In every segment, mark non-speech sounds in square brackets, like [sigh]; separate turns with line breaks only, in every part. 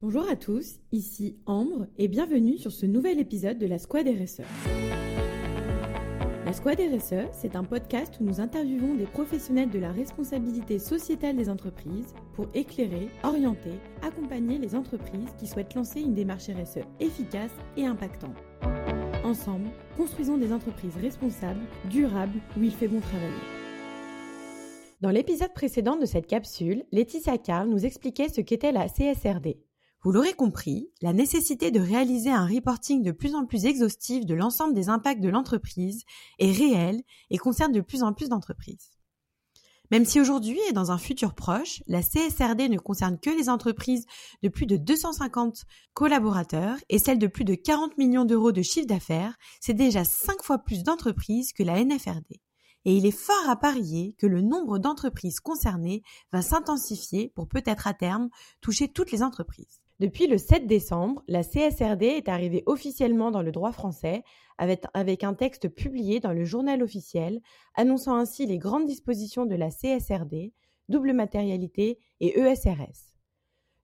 Bonjour à tous, ici Ambre et bienvenue sur ce nouvel épisode de la Squad RSE. La Squad RSE, c'est un podcast où nous interviewons des professionnels de la responsabilité sociétale des entreprises pour éclairer, orienter, accompagner les entreprises qui souhaitent lancer une démarche RSE efficace et impactante. Ensemble, construisons des entreprises responsables, durables, où il fait bon travailler. Dans l'épisode précédent de cette capsule, Laetitia Carl nous expliquait ce qu'était la CSRD, vous l'aurez compris, la nécessité de réaliser un reporting de plus en plus exhaustif de l'ensemble des impacts de l'entreprise est réelle et concerne de plus en plus d'entreprises. Même si aujourd'hui et dans un futur proche, la CSRD ne concerne que les entreprises de plus de 250 collaborateurs et celles de plus de 40 millions d'euros de chiffre d'affaires, c'est déjà 5 fois plus d'entreprises que la NFRD. Et il est fort à parier que le nombre d'entreprises concernées va s'intensifier pour peut-être à terme toucher toutes les entreprises. Depuis le 7 décembre, la CSRD est arrivée officiellement dans le droit français avec, un texte publié dans le journal officiel annonçant ainsi les grandes dispositions de la CSRD, double matérialité et ESRS.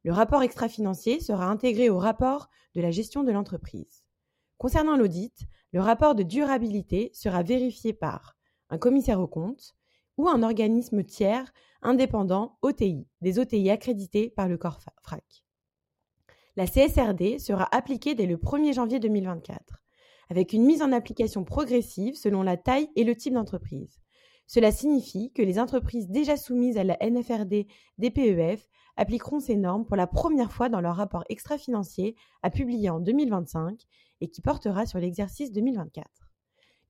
Le rapport extra-financier sera intégré au rapport de la gestion de l'entreprise. Concernant l'audit, le rapport de durabilité sera vérifié par un commissaire aux comptes ou un organisme tiers indépendant OTI, des OTI accrédités par le corps FRAC la CSRD sera appliquée dès le 1er janvier 2024, avec une mise en application progressive selon la taille et le type d'entreprise. Cela signifie que les entreprises déjà soumises à la NFRD DPEF appliqueront ces normes pour la première fois dans leur rapport extra-financier à publier en 2025 et qui portera sur l'exercice 2024.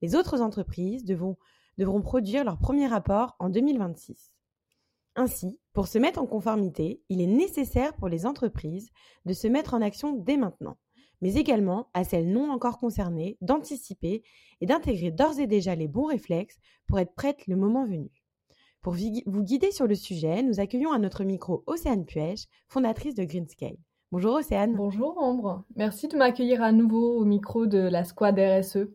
Les autres entreprises devront, devront produire leur premier rapport en 2026. Ainsi, pour se mettre en conformité, il est nécessaire pour les entreprises de se mettre en action dès maintenant, mais également à celles non encore concernées d'anticiper et d'intégrer d'ores et déjà les bons réflexes pour être prêtes le moment venu. Pour vous guider sur le sujet, nous accueillons à notre micro Océane Puech, fondatrice de Greenscale. Bonjour Océane.
Bonjour Ambre. Merci de m'accueillir à nouveau au micro de la squad RSE.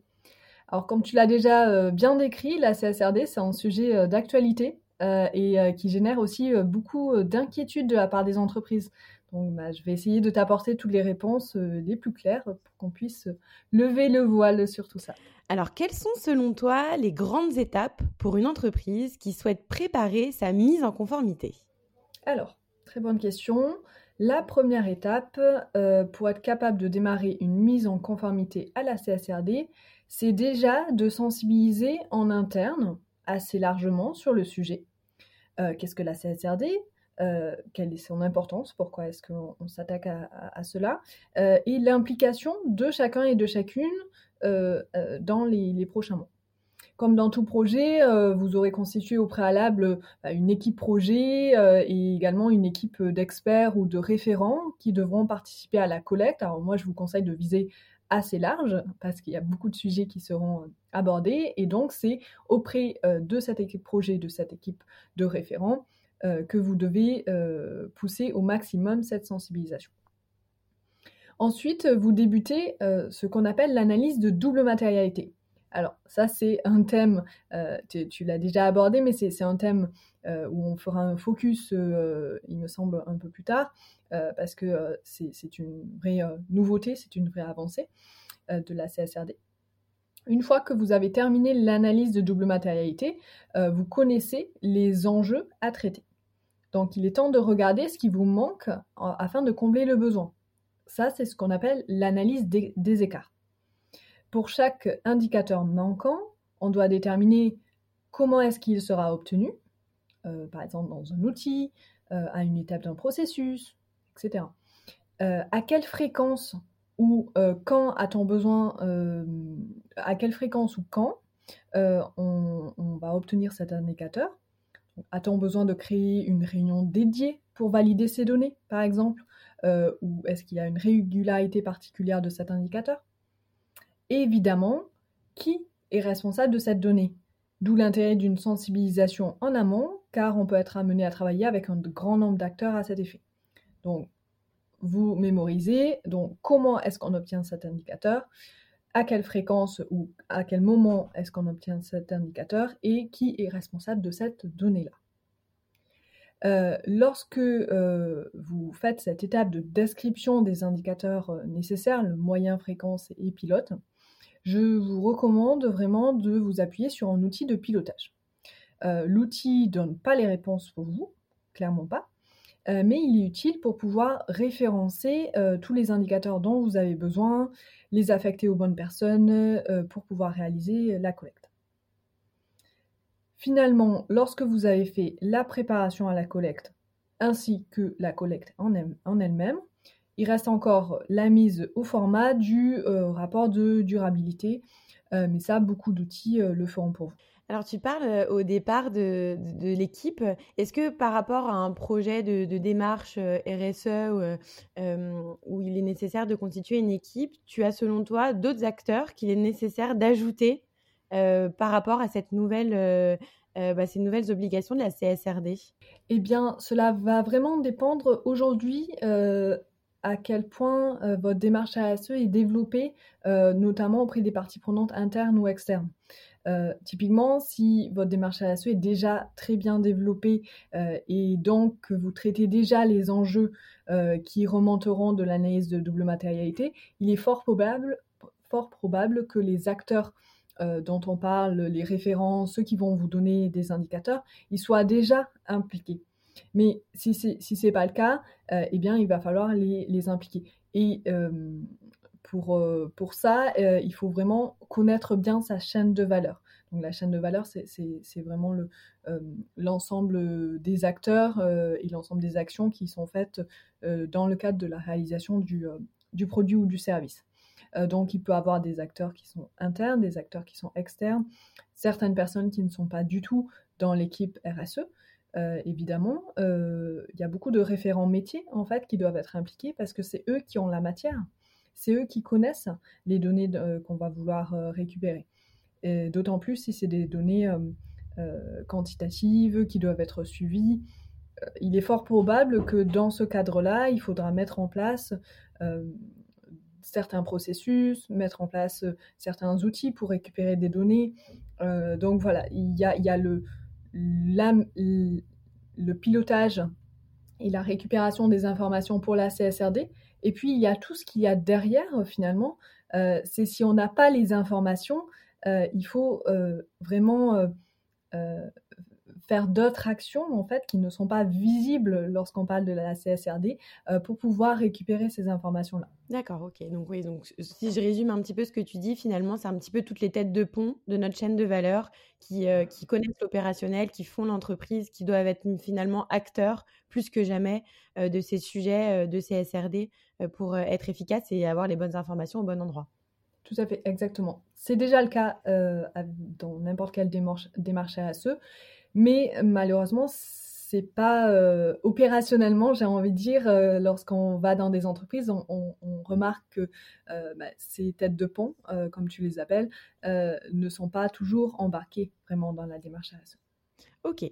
Alors comme tu l'as déjà euh, bien décrit, la CSRD, c'est un sujet euh, d'actualité et euh, qui génère aussi euh, beaucoup d'inquiétudes de la part des entreprises. Donc, bah, je vais essayer de t'apporter toutes les réponses les plus claires pour qu'on puisse lever le voile sur tout ça.
Alors, quelles sont selon toi les grandes étapes pour une entreprise qui souhaite préparer sa mise en conformité?
Alors, très bonne question. La première étape pour être capable de démarrer une mise en conformité à la CSRD, c'est déjà de sensibiliser en interne assez largement sur le sujet euh, qu'est-ce que la CSRD, euh, quelle est son importance, pourquoi est-ce qu'on s'attaque à, cela, euh, et l'implication de chacun et de chacune dans les, prochains mois. Comme dans tout projet, vous aurez constitué au préalable bah, une équipe projet et également une équipe d'experts ou de référents qui devront participer à la collecte. Alors moi, je vous conseille de viser assez large parce qu'il y a beaucoup de sujets qui seront euh, abordés et donc c'est auprès euh, de cette équipe projet, de cette équipe de référents euh, que vous devez pousser au maximum cette sensibilisation. Ensuite, vous débutez ce qu'on appelle l'analyse de double matérialité. Alors ça c'est un thème, tu, l'as déjà abordé, mais c'est un thème où on fera un focus, il me semble, un peu plus tard. Euh, parce que euh, c'est une vraie euh, nouveauté, c'est une vraie avancée de la CSRD. Une fois que vous avez terminé l'analyse de double matérialité, vous connaissez les enjeux à traiter. Donc il est temps de regarder ce qui vous manque afin de combler le besoin. Ça, c'est ce qu'on appelle l'analyse des, écarts. Pour chaque indicateur manquant, on doit déterminer comment est-ce qu'il sera obtenu, par exemple dans un outil, à une étape d'un processus, etc. Euh, à quelle fréquence ou euh, quand a-t-on besoin, euh, à quelle fréquence ou quand on, va obtenir cet indicateur? A-t-on besoin de créer une réunion dédiée pour valider ces données, par exemple Ou est-ce qu'il y a une régularité particulière de cet indicateur? Évidemment, qui est responsable de cette donnée D'où l'intérêt d'une sensibilisation en amont, car on peut être amené à travailler avec un grand nombre d'acteurs à cet effet. Donc, vous mémorisez donc comment est-ce qu'on obtient cet indicateur, à quelle fréquence ou à quel moment est-ce qu'on obtient cet indicateur et qui est responsable de cette donnée-là. lorsque vous faites cette étape de description des indicateurs nécessaires, le moyen, fréquence et pilote, je vous recommande vraiment de vous appuyer sur un outil de pilotage. L'outil ne donne pas les réponses pour vous, clairement pas, mais il est utile pour pouvoir référencer tous les indicateurs dont vous avez besoin, les affecter aux bonnes personnes pour pouvoir réaliser la collecte. Finalement, lorsque vous avez fait la préparation à la collecte ainsi que la collecte en elle-même, il reste encore la mise au format du euh, rapport de durabilité, euh, mais ça, beaucoup d'outils euh, le feront pour vous.
Alors, tu parles au départ de, l'équipe. Est-ce que par rapport à un projet de, démarche RSE où, il est nécessaire de constituer une équipe, tu as selon toi d'autres acteurs qu'il est nécessaire d'ajouter par rapport à cette nouvelle euh, bah, ces nouvelles obligations de la CSRD
Eh bien, cela va vraiment dépendre aujourd'hui euh, à quel point euh, votre démarche ASE est développée, notamment auprès des parties prenantes internes ou externes. typiquement, si votre démarche ASE est déjà très bien développée et donc que vous traitez déjà les enjeux qui remonteront de l'analyse de double matérialité, il est fort probable, fort probable que les acteurs euh, dont on parle, les référents, ceux qui vont vous donner des indicateurs, ils soient déjà impliqués. Mais si ce n'est si pas le cas, euh, eh bien, il va falloir les, impliquer. Et euh, pour, pour ça, il faut vraiment connaître bien sa chaîne de valeur. Donc la chaîne de valeur, c'est vraiment l'ensemble des acteurs et l'ensemble des actions qui sont faites dans le cadre de la réalisation du, du produit ou du service. Euh, donc, il peut avoir des acteurs qui sont internes, des acteurs qui sont externes, certaines personnes qui ne sont pas du tout dans l'équipe RSE. Euh, évidemment, euh, il y a beaucoup de référents métiers en fait qui doivent être impliqués parce que c'est eux qui ont la matière, c'est eux qui connaissent les données qu'on va vouloir récupérer. D'autant plus si c'est des données quantitatives qui doivent être suivies. il est fort probable que dans ce cadre-là, il faudra mettre en place certains processus, mettre en place euh, certains outils pour récupérer des données. Euh, donc voilà, il y a, le, le pilotage et la récupération des informations pour la CSRD. Et puis, il y a tout ce qu'il y a derrière, finalement. Euh, c'est si on n'a pas les informations, il faut vraiment faire d'autres actions en fait qui ne sont pas visibles lorsqu'on parle de la CSRD euh, pour pouvoir récupérer ces informations là.
D'accord, ok. Donc oui, donc si je résume un petit peu ce que tu dis, finalement, c'est un petit peu toutes les têtes de pont de notre chaîne de valeur qui, euh, qui connaissent l'opérationnel, qui font l'entreprise, qui doivent être finalement acteurs plus que jamais euh, de ces sujets de CSRD pour être efficaces et avoir les bonnes informations au bon endroit.
Tout à fait, exactement. C'est déjà le cas dans n'importe quelle démarche, démarche RSE. Mais malheureusement, c'est pas euh, opérationnellement, j'ai envie de dire, euh, lorsqu'on va dans des entreprises, on, remarque que euh, bah, ces têtes de pont, comme tu les appelles, ne sont pas toujours embarquées vraiment dans la démarche RSE.
Ok.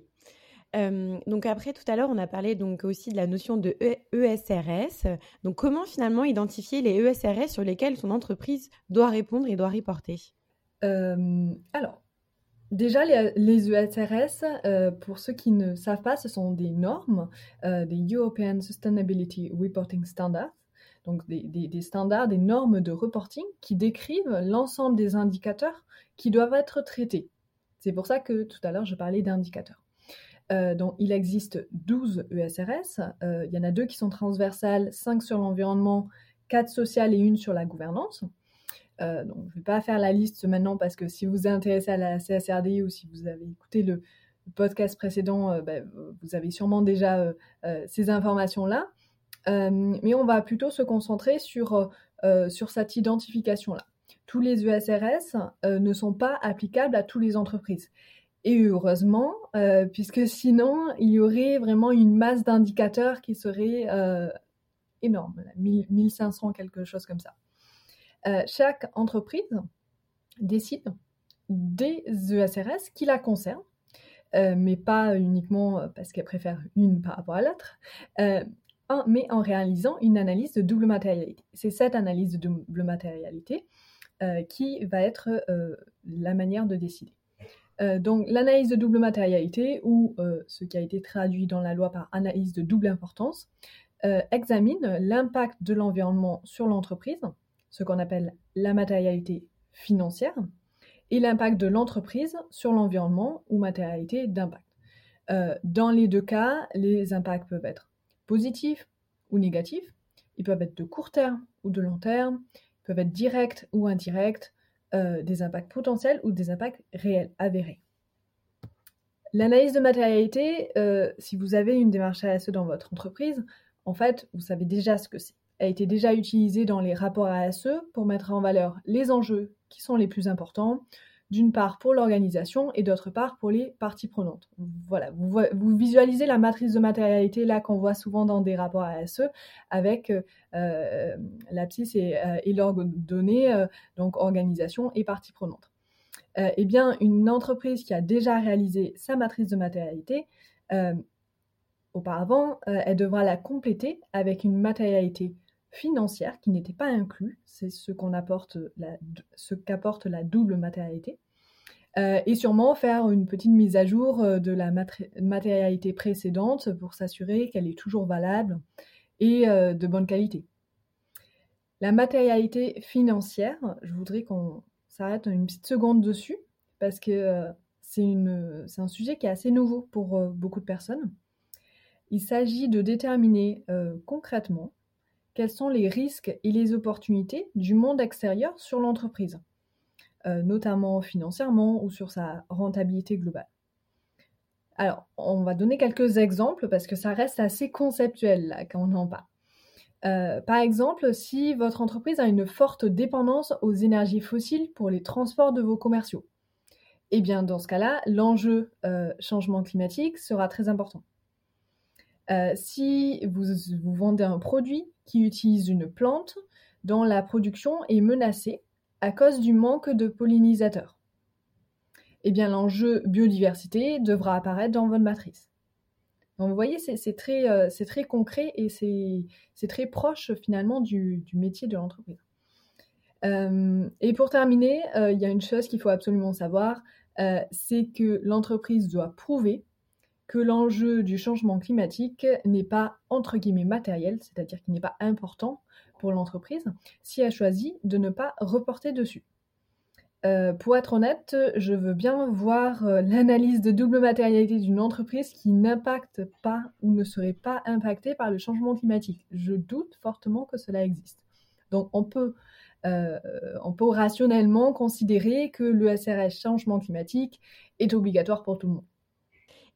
donc après, tout à l'heure, on a parlé donc aussi de la notion de ESRS. E donc comment finalement identifier les ESRS sur lesquels son entreprise doit répondre et doit reporter?
Alors, Déjà, les, ESRS, euh, pour ceux qui ne savent pas, ce sont des normes, euh, des European Sustainability Reporting Standards, donc des, standards, des normes de reporting qui décrivent l'ensemble des indicateurs qui doivent être traités. C'est pour ça que tout à l'heure, je parlais d'indicateurs. Euh, donc, il existe 12 ESRS. il y en a deux qui sont transversales, 5 sur l'environnement, 4 sociales et une sur la gouvernance. Euh, je ne vais pas faire la liste maintenant parce que si vous êtes intéressé à la CSRD ou si vous avez écouté le, podcast précédent, euh, ben, vous avez sûrement déjà euh, ces informations-là. mais on va plutôt se concentrer sur, sur cette identification-là. Tous les ESRS ne sont pas applicables à toutes les entreprises. Et heureusement, puisque sinon, il y aurait vraiment une masse d'indicateurs qui serait énorme, 1500, quelque chose comme ça. Euh, chaque entreprise décide des ESRS qui la concernent, euh, mais pas uniquement parce qu'elle préfère une par rapport à l'autre, euh, mais en réalisant une analyse de double matérialité. C'est cette analyse de double matérialité qui va être la manière de décider. donc l'analyse de double matérialité, ou ce qui a été traduit dans la loi par analyse de double importance, examine l'impact de l'environnement sur l'entreprise, ce qu'on appelle la matérialité financière, et l'impact de l'entreprise sur l'environnement ou matérialité d'impact. dans les deux cas, les impacts peuvent être positifs ou négatifs, ils peuvent être de court terme ou de long terme, ils peuvent être directs ou indirects, euh, des impacts potentiels ou des impacts réels, avérés. L'analyse de matérialité, euh, si vous avez une démarche ASE dans votre entreprise, en fait, vous savez déjà ce que c'est. A été déjà utilisée dans les rapports ASE pour mettre en valeur les enjeux qui sont les plus importants, d'une part pour l'organisation et d'autre part pour les parties prenantes. Voilà, vous, visualisez la matrice de matérialité là qu'on voit souvent dans des rapports ASE avec euh, l'abscisse et, euh, et l'orgue donné, euh, donc organisation et parties prenantes. eh bien, une entreprise qui a déjà réalisé sa matrice de matérialité, auparavant, elle devra la compléter avec une matérialité financière qui n'était pas inclus, c'est ce qu'apporte la double matérialité, euh, et sûrement faire une petite mise à jour euh, de la matérialité précédente pour s'assurer qu'elle est toujours valable et euh, de bonne qualité. La matérialité financière, je voudrais qu'on s'arrête une petite seconde dessus parce que c'est un sujet qui est assez nouveau pour beaucoup de personnes. Il s'agit de déterminer concrètement quels sont les risques et les opportunités du monde extérieur sur l'entreprise, euh, notamment financièrement ou sur sa rentabilité globale. Alors, on va donner quelques exemples parce que ça reste assez conceptuel quand on en parle. Euh, par exemple, si votre entreprise a une forte dépendance aux énergies fossiles pour les transports de vos commerciaux, eh bien dans ce cas-là, l'enjeu euh, changement climatique sera très important. Si vous, vous, vendez un produit qui utilise une plante dont la production est menacée à cause du manque de pollinisateurs. Eh bien, l'enjeu biodiversité devra apparaître dans votre matrice. Donc, vous voyez, c'est très, euh, très, concret et c'est très proche finalement du, métier de l'entreprise. Euh, et pour terminer, euh, il y a une chose qu'il faut absolument savoir, c'est que l'entreprise doit prouver que l'enjeu du changement climatique n'est pas entre guillemets matériel, c'est-à-dire qu'il n'est pas important pour l'entreprise, si elle choisit de ne pas reporter dessus. Euh, pour être honnête, je veux bien voir euh, l'analyse de double matérialité d'une entreprise qui n'impacte pas ou ne serait pas impactée par le changement climatique. Je doute fortement que cela existe. Donc on peut, euh, on peut rationnellement considérer que le SRS changement climatique est obligatoire pour tout le monde.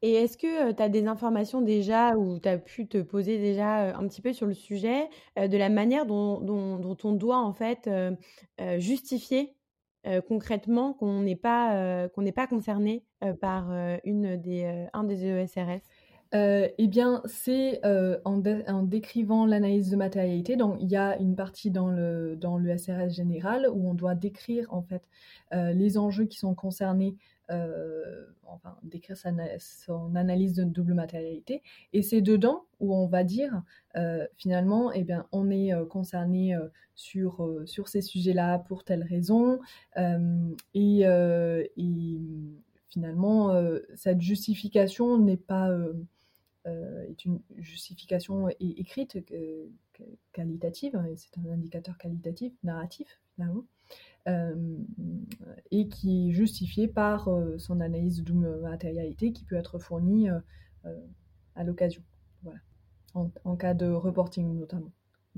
Et est-ce que tu as des informations déjà ou tu as pu te poser déjà un petit peu sur le sujet de la manière dont, on doit en fait justifier concrètement qu'on n'est pas, qu'on n'est pas concerné par une des, un des ESRS
eh bien, c'est en, décrivant l'analyse de matérialité. Donc, il y a une partie dans le, dans le SRS général où on doit décrire en fait les enjeux qui sont concernés euh, enfin, décrire son analyse de double matérialité. Et c'est dedans où on va dire, euh, finalement, eh bien, on est euh, concerné sur, sur ces sujets-là pour telle raison. Et, finalement, cette justification n'est pas... est une justification écrite, qualitative, hein, c'est un indicateur qualitatif, narratif finalement, euh, et qui est justifié par euh, son analyse de matérialité qui peut être fournie euh, à l'occasion, voilà. en, cas de reporting notamment,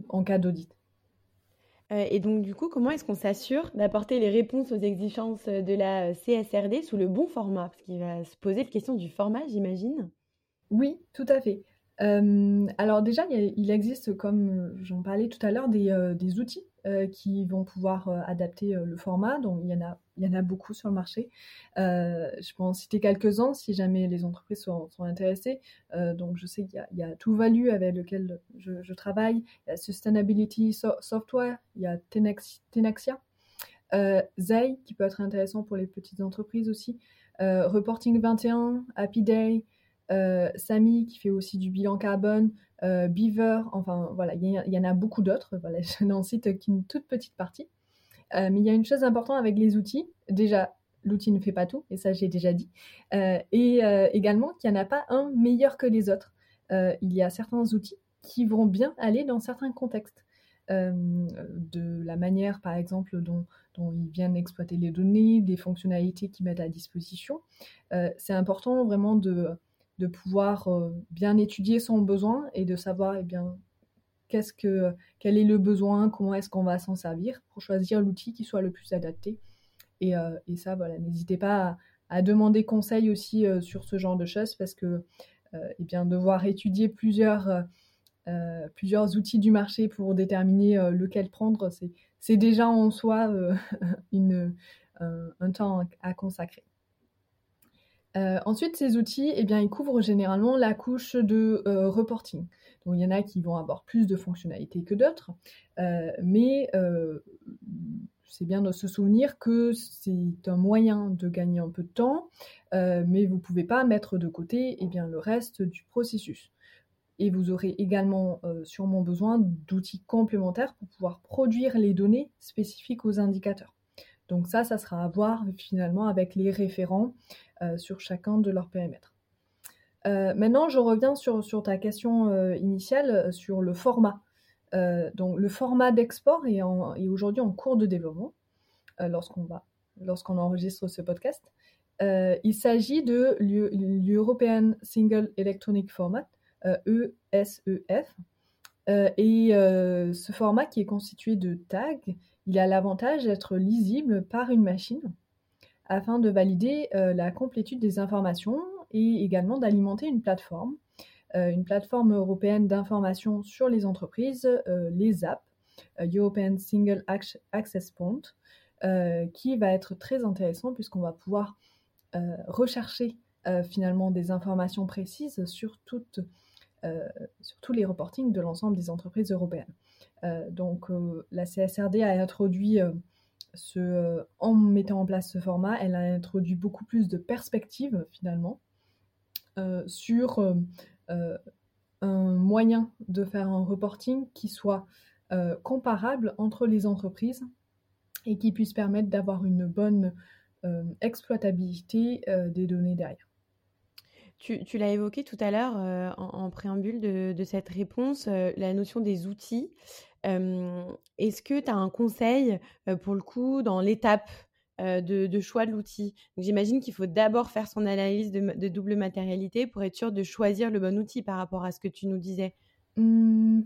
en cas d'audit.
et donc, du coup, comment est-ce qu'on s'assure d'apporter les réponses aux exigences de la CSRD sous le bon format? Parce qu'il va se poser la question du format, j'imagine.
Oui, tout à fait. alors déjà, il, existe, comme j'en parlais tout à l'heure, des outils euh, qui vont pouvoir euh, adapter euh, le format. Donc, il y, en a, il y en a beaucoup sur le marché. je peux en citer quelques-uns si jamais les entreprises sont, intéressées. donc, je sais qu'il y, a Tout Value avec lequel je, travaille. Il y a Sustainability Software. Il y a Tenaxia. Zay, qui peut être intéressant pour les petites entreprises aussi. Reporting 21, Happy Day, Samy qui fait aussi du bilan carbone, euh, Beaver, enfin voilà, il y, en a beaucoup d'autres. Voilà, [laughs] je n'en cite qu'une toute petite partie. Euh, mais il y a une chose importante avec les outils. Déjà, l'outil ne fait pas tout, et ça j'ai déjà dit, et également qu'il n'y en a pas un meilleur que les autres. il y a certains outils qui vont bien aller dans certains contextes. de la manière, par exemple, dont ils viennent exploiter les données, des fonctionnalités qu'ils mettent à disposition. c'est important vraiment de, de pouvoir bien étudier son besoin et de savoir eh bien, qu'est-ce que, quel est le besoin, comment est-ce qu'on va s'en servir pour choisir l'outil qui soit le plus adapté. Et, euh, ça, voilà, n'hésitez pas à, demander conseil aussi euh, sur ce genre de choses parce que euh, eh bien, devoir étudier plusieurs, outils du marché pour déterminer lequel prendre, c'est déjà en soi [laughs] un, temps à consacrer. Ensuite, ces outils, eh bien, ils couvrent généralement la couche de reporting il y en a qui vont avoir plus de fonctionnalités que d'autres, euh, mais euh, c'est bien de se souvenir que c'est un moyen de gagner un peu de temps, euh, mais vous ne pouvez pas mettre de côté eh bien, le reste du processus. Et vous aurez également sûrement besoin d'outils complémentaires pour pouvoir produire les données spécifiques aux indicateurs. Donc ça, ça sera à voir finalement avec les référents sur chacun de leurs périmètres. Euh, maintenant, je reviens sur, ta question euh, initiale euh, sur le format. donc, le format d'export est, aujourd'hui en cours de développement lorsqu'on lorsqu'on enregistre ce podcast. il s'agit de l'European Single Electronic Format, ESEF. et ce format qui est constitué de tags, il a l'avantage d'être lisible par une machine afin de valider la complétude des informations et également d'alimenter une plateforme, euh, une plateforme européenne d'information sur les entreprises, euh, les apps, euh, European Single Access Point, qui va être très intéressant puisqu'on va pouvoir rechercher finalement des informations précises sur tous les reportings de l'ensemble des entreprises européennes. Donc la CSRD a introduit ce, en mettant en place ce format, elle a introduit beaucoup plus de perspectives finalement euh, sur euh, euh, un moyen de faire un reporting qui soit comparable entre les entreprises et qui puisse permettre d'avoir une bonne exploitabilité des données derrière.
Tu, l'as évoqué tout à l'heure en, préambule de, cette réponse, la notion des outils. Est-ce que tu as un conseil pour le coup dans l'étape euh, de, choix de l'outil? J'imagine qu'il faut d'abord faire son analyse de, double matérialité pour être sûr de choisir le bon outil par rapport à ce que tu nous disais.
Mmh.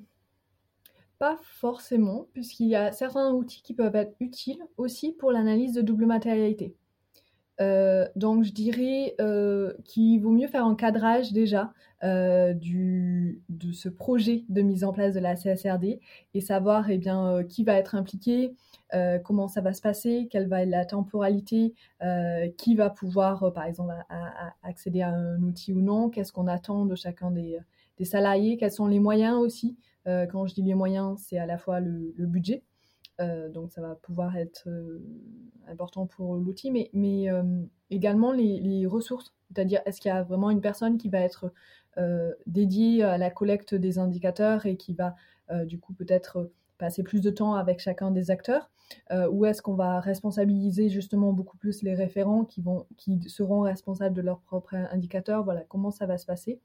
pas forcément, puisqu'il y a certains outils qui peuvent être utiles aussi pour l'analyse de double matérialité. Euh, donc je dirais euh, qu'il vaut mieux faire un cadrage déjà du, de ce projet de mise en place de la CSRD et savoir eh bien, qui va être impliqué, euh, comment ça va se passer, quelle va être la temporalité, euh, qui va pouvoir, euh, par exemple, accéder à un outil ou non, qu'est-ce qu'on attend de chacun des, salariés, quels sont les moyens aussi. quand je dis les moyens, c'est à la fois le, budget, donc ça va pouvoir être important pour l'outil, mais, également les, ressources, c'est-à-dire est-ce qu'il y a vraiment une personne qui va être dédiée à la collecte des indicateurs et qui va du coup peut-être passer plus de temps avec chacun des acteurs? Euh, Ou est-ce qu'on va responsabiliser justement beaucoup plus les référents qui, vont, qui seront responsables de leurs propres indicateurs? Voilà, comment ça va se passer?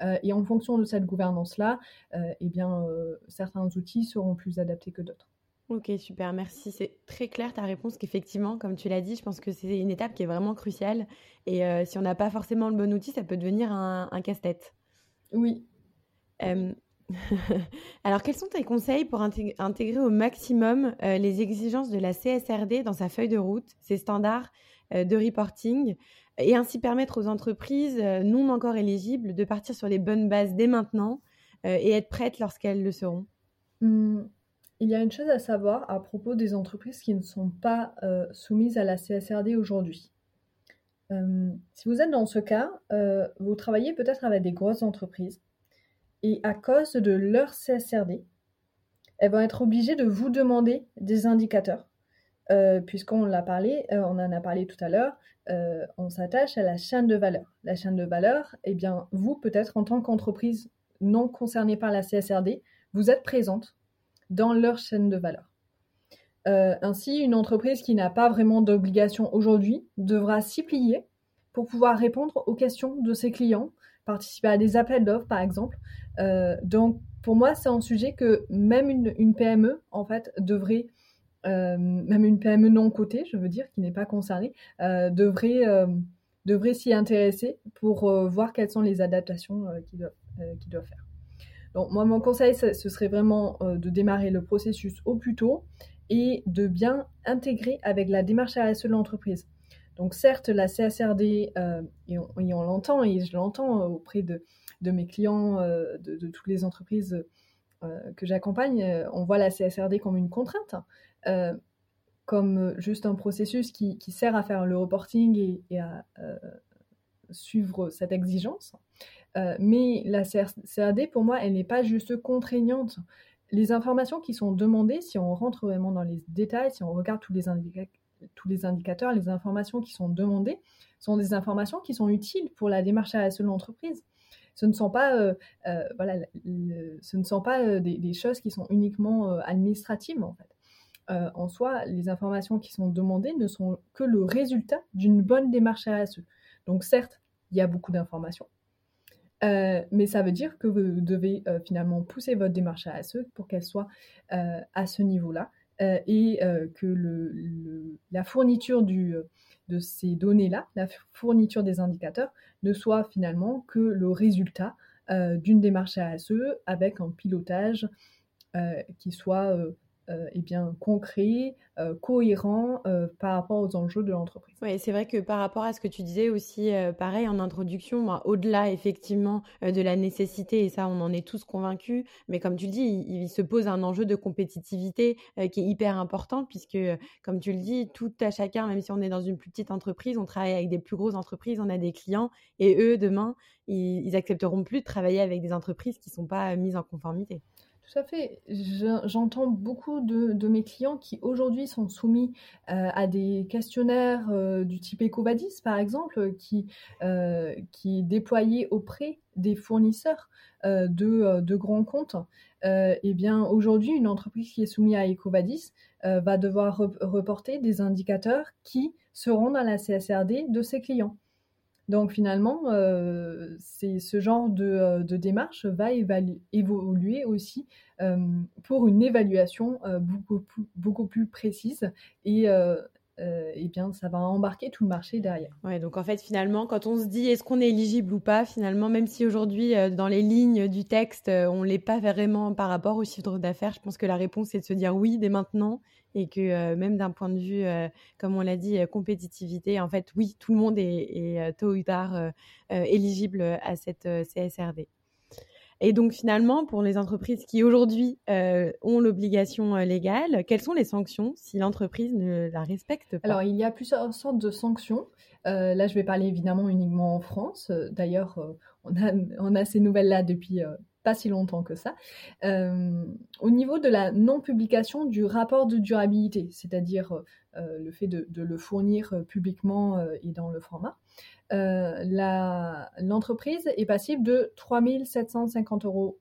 Euh, et en fonction de cette gouvernance-là, euh, eh bien, certains outils seront plus adaptés que d'autres.
Ok, super, merci. C'est très clair ta réponse qu'effectivement, comme tu l'as dit, je pense que c'est une étape qui est vraiment cruciale. Et si on n'a pas forcément le bon outil, ça peut devenir un, un casse-tête.
Oui. [laughs]
Alors, quels sont tes conseils pour intégrer au maximum euh, les exigences de la CSRD dans sa feuille de route, ses standards euh, de reporting, et ainsi permettre aux entreprises euh, non encore éligibles de partir sur les bonnes bases dès maintenant et être prêtes lorsqu'elles le seront?
Mmh. Il y a une chose à savoir à propos des entreprises qui ne sont pas soumises à la CSRD aujourd'hui. si vous êtes dans ce cas, vous travaillez peut-être avec des grosses entreprises et à cause de leur CSRD, elles vont être obligées de vous demander des indicateurs. Euh, puisqu'on l'a parlé, euh, on en a parlé tout à l'heure, euh, on s'attache à la chaîne de valeur. La chaîne de valeur, eh bien, vous, peut-être en tant qu'entreprise non concernée par la CSRD, vous êtes présente dans leur chaîne de valeur. ainsi, une entreprise qui n'a pas vraiment d'obligation aujourd'hui devra s'y plier pour pouvoir répondre aux questions de ses clients, participer à des appels d'offres par exemple. donc pour moi, c'est un sujet que même une, PME en fait devrait même une PME non cotée, je veux dire, qui n'est pas concernée, devrait devrait s'y intéresser pour euh, voir quelles sont les adaptations euh, qu'ils doivent, euh, doivent, faire. Donc moi, mon conseil, ce serait vraiment de démarrer le processus au plus tôt et de bien intégrer avec la démarche RSE de l'entreprise. Donc certes, la CSRD, et on, l'entend, et je l'entends auprès de, de, mes clients, de, de, toutes les entreprises que j'accompagne, on voit la CSRD comme une contrainte comme euh, juste un processus qui, sert à faire le reporting et, à euh, suivre cette exigence. Euh, mais la CRD, pour moi, elle n'est pas juste contraignante. Les informations qui sont demandées, si on rentre vraiment dans les détails, si on regarde tous les, indicateurs, les informations qui sont demandées sont des informations qui sont utiles pour la démarche à de l'entreprise. Ce ne sont pas, voilà, ce ne sont pas des, choses qui sont uniquement administratives, en fait. Euh, en soi, les informations qui sont demandées ne sont que le résultat d'une bonne démarche RSE. Donc certes, il y a beaucoup d'informations, euh, mais ça veut dire que vous devez euh, finalement pousser votre démarche RSE pour qu'elle soit à ce niveau-là. Et que la fourniture de ces données-là, la fourniture des indicateurs, ne soit finalement que le résultat d'une démarche RSE avec un pilotage qui soit euh, eh bien, concret, euh, cohérent euh, par rapport aux enjeux de l'entreprise.
Oui, c'est vrai que par rapport à ce que tu disais aussi, pareil en introduction, au-delà effectivement de la nécessité, et ça on en est tous convaincus, mais comme tu le dis, il, se pose un enjeu de compétitivité qui est hyper important, puisque comme tu le dis, tout à chacun, même si on est dans une plus petite entreprise, on travaille avec des plus grosses entreprises, on a des clients, et eux, demain, ils, ils accepteront plus de travailler avec des entreprises qui ne sont pas mises en conformité.
Tout à fait. J'entends beaucoup de, mes clients qui aujourd'hui sont soumis euh, à des questionnaires euh, du type EcoVadis, par exemple, qui, euh, qui est déployé auprès des fournisseurs de, de, grands comptes. eh bien, aujourd'hui, une entreprise qui est soumise à EcoVadis va devoir reporter des indicateurs qui seront dans la CSRD de ses clients. Donc finalement, euh, ce genre de, euh, démarche va évoluer aussi euh, pour une évaluation beaucoup, beaucoup, plus précise et eh bien, ça va embarquer tout le marché derrière.
Ouais, donc en fait, finalement, quand on se dit est-ce qu'on est éligible ou pas, finalement, même si aujourd'hui, dans les lignes du texte, on ne l'est pas vraiment par rapport au chiffre d'affaires, je pense que la réponse est de se dire oui dès maintenant et que euh, même d'un point de vue, euh, comme on l'a dit, euh, compétitivité, en fait, oui, tout le monde est, tôt ou tard éligible à cette CSRD. Et donc finalement, pour les entreprises qui aujourd'hui ont l'obligation légale, quelles sont les sanctions si l'entreprise ne la respecte pas?
Alors il y a plusieurs sortes de sanctions. là, je vais parler évidemment uniquement en France. D'ailleurs, on a, ces nouvelles-là depuis pas si longtemps que ça, euh, au niveau de la non-publication du rapport de durabilité, c'est-à-dire euh, le fait de, le fournir euh, publiquement et dans le format, l'entreprise est passible de 3 750 euros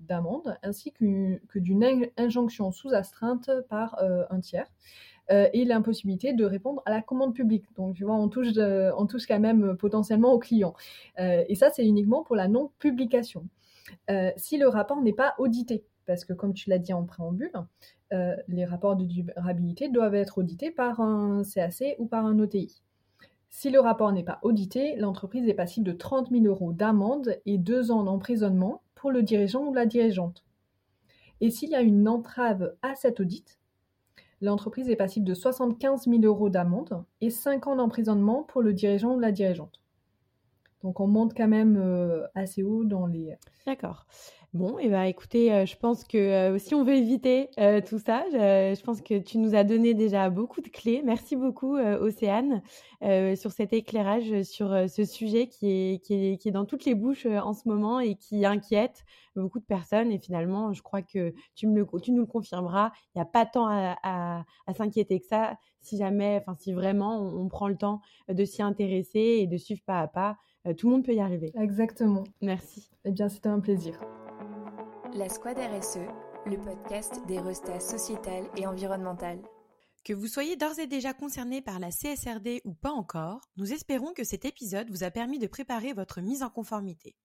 d'amende ainsi que d'une injonction sous astreinte par un tiers. et l'impossibilité de répondre à la commande publique. Donc, tu vois, on touche, quand même potentiellement aux clients. et ça, c'est uniquement pour la non-publication. Euh, si le rapport n'est pas audité. Parce que comme tu l'as dit en préambule, euh, les rapports de durabilité doivent être audités par un CAC ou par un OTI. Si le rapport n'est pas audité, l'entreprise est passible de 30 000 euros d'amende et deux ans d'emprisonnement pour le dirigeant ou la dirigeante. Et s'il y a une entrave à cet audit, l'entreprise est passible de 75 000 euros d'amende et 5 ans d'emprisonnement pour le dirigeant ou la dirigeante. Donc on monte quand même euh, assez haut dans les.
D'accord. Bon, et eh ben, écoutez, euh, je pense que euh, si on veut éviter tout ça, je, pense que tu nous as donné déjà beaucoup de clés. Merci beaucoup, Océane, sur cet éclairage sur ce sujet qui est, qui, est, qui est dans toutes les bouches en ce moment et qui inquiète beaucoup de personnes. Et finalement, je crois que tu, me le, tu nous le confirmeras. Il n'y a pas tant à, à, s'inquiéter que ça si jamais, enfin, si vraiment on, prend le temps de s'y intéresser et de suivre pas à pas tout le monde peut y arriver.
Exactement.
Merci.
Eh bien, c'était un plaisir.
La Squad RSE, le podcast des restats sociétales et environnementales.
Que vous soyez d'ores et déjà concerné par la CSRD ou pas encore, nous espérons que cet épisode vous a permis de préparer votre mise en conformité.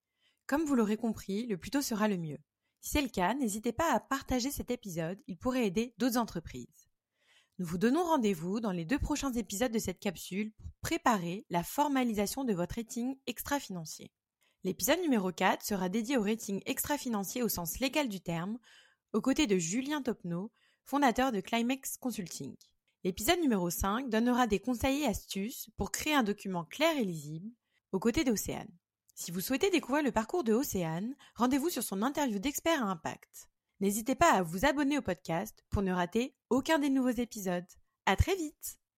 Comme vous l'aurez compris, le plus tôt sera le mieux. Si c'est le cas, n'hésitez pas à partager cet épisode, il pourrait aider d'autres entreprises. Nous vous donnons rendez-vous dans les deux prochains épisodes de cette capsule pour préparer la formalisation de votre rating extra-financier. L'épisode numéro 4 sera dédié au rating extra-financier au sens légal du terme, aux côtés de Julien Topneau, fondateur de Climax Consulting. L'épisode numéro 5 donnera des conseils et astuces pour créer un document clair et lisible, aux côtés d'Océane. Si vous souhaitez découvrir le parcours de Océane, rendez-vous sur son interview d'expert à impact. N'hésitez pas à vous abonner au podcast pour ne rater aucun des nouveaux épisodes. À très vite!